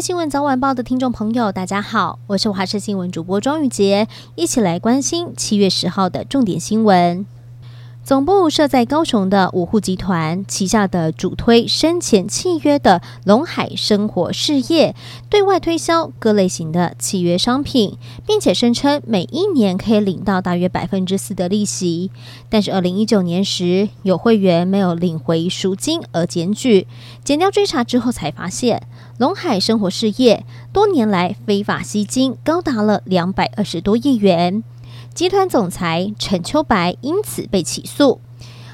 新闻早晚报的听众朋友，大家好，我是华视新闻主播庄宇杰，一起来关心七月十号的重点新闻。总部设在高雄的五户集团旗下的主推生前契约的龙海生活事业，对外推销各类型的契约商品，并且声称每一年可以领到大约百分之四的利息。但是二零一九年时，有会员没有领回赎金而检举，减掉追查之后才发现，龙海生活事业多年来非法吸金高达了两百二十多亿元。集团总裁陈秋白因此被起诉，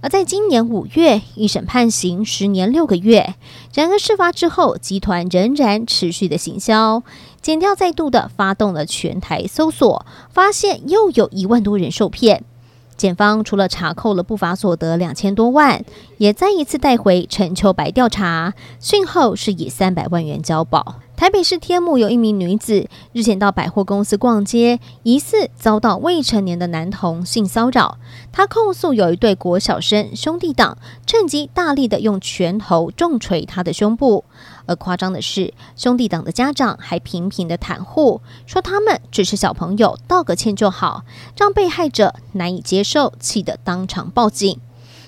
而在今年五月一审判刑十年六个月。然而事发之后，集团仍然持续的行销，检调再度的发动了全台搜索，发现又有一万多人受骗。检方除了查扣了不法所得两千多万，也再一次带回陈秋白调查，讯后是以三百万元交保。台北市天母有一名女子日前到百货公司逛街，疑似遭到未成年的男童性骚扰。她控诉有一对国小生兄弟党趁机大力的用拳头重锤她的胸部。而夸张的是，兄弟党的家长还频频的袒护，说他们只是小朋友，道个歉就好，让被害者难以接受，气得当场报警。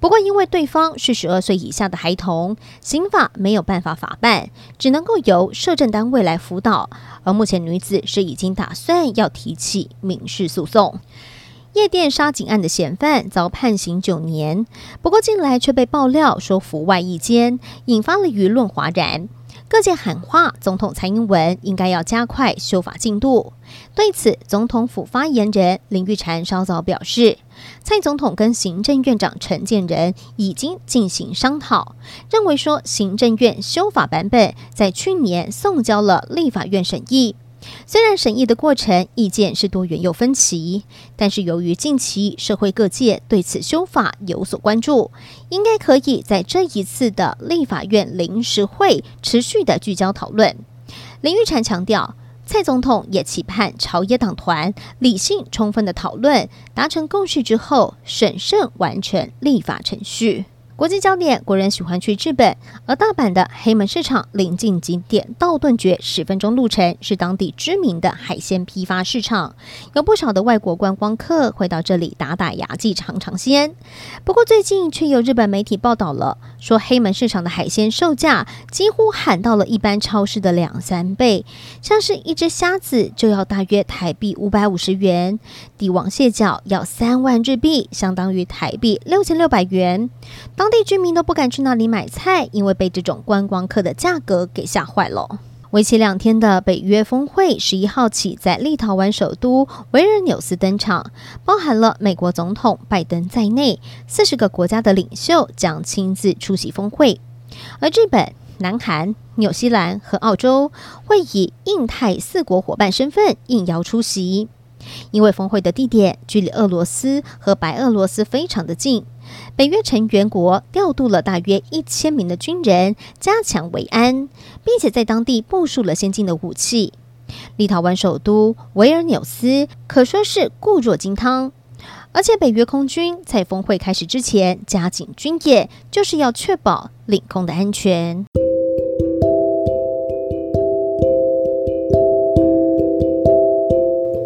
不过，因为对方是十二岁以下的孩童，刑法没有办法法办，只能够由社政单位来辅导。而目前女子是已经打算要提起民事诉讼。夜店杀警案的嫌犯遭判刑九年，不过近来却被爆料说服外役监，引发了舆论哗然。各界喊话，总统蔡英文应该要加快修法进度。对此，总统府发言人林玉婵稍早表示，蔡总统跟行政院长陈建仁已经进行商讨，认为说行政院修法版本在去年送交了立法院审议。虽然审议的过程意见是多元又分歧，但是由于近期社会各界对此修法有所关注，应该可以在这一次的立法院临时会持续的聚焦讨论。林玉婵强调，蔡总统也期盼朝野党团理性充分的讨论，达成共识之后，审慎完成立法程序。国际焦点，国人喜欢去日本，而大阪的黑门市场临近景点道顿堀，十分钟路程，是当地知名的海鲜批发市场，有不少的外国观光客会到这里打打牙祭、尝尝鲜。不过最近却有日本媒体报道了，说黑门市场的海鲜售价几乎喊到了一般超市的两三倍，像是一只虾子就要大约台币五百五十元，帝王蟹脚要三万日币，相当于台币六千六百元。当地居民都不敢去那里买菜，因为被这种观光客的价格给吓坏了。为期两天的北约峰会，十一号起在立陶宛首都维尔纽斯登场，包含了美国总统拜登在内，四十个国家的领袖将亲自出席峰会。而日本、南韩、纽西兰和澳洲会以印太四国伙伴身份应邀出席，因为峰会的地点距离俄罗斯和白俄罗斯非常的近。北约成员国调度了大约一千名的军人，加强维安，并且在当地部署了先进的武器。立陶宛首都维尔纽斯可说是固若金汤，而且北约空军在峰会开始之前加紧军演，就是要确保领空的安全。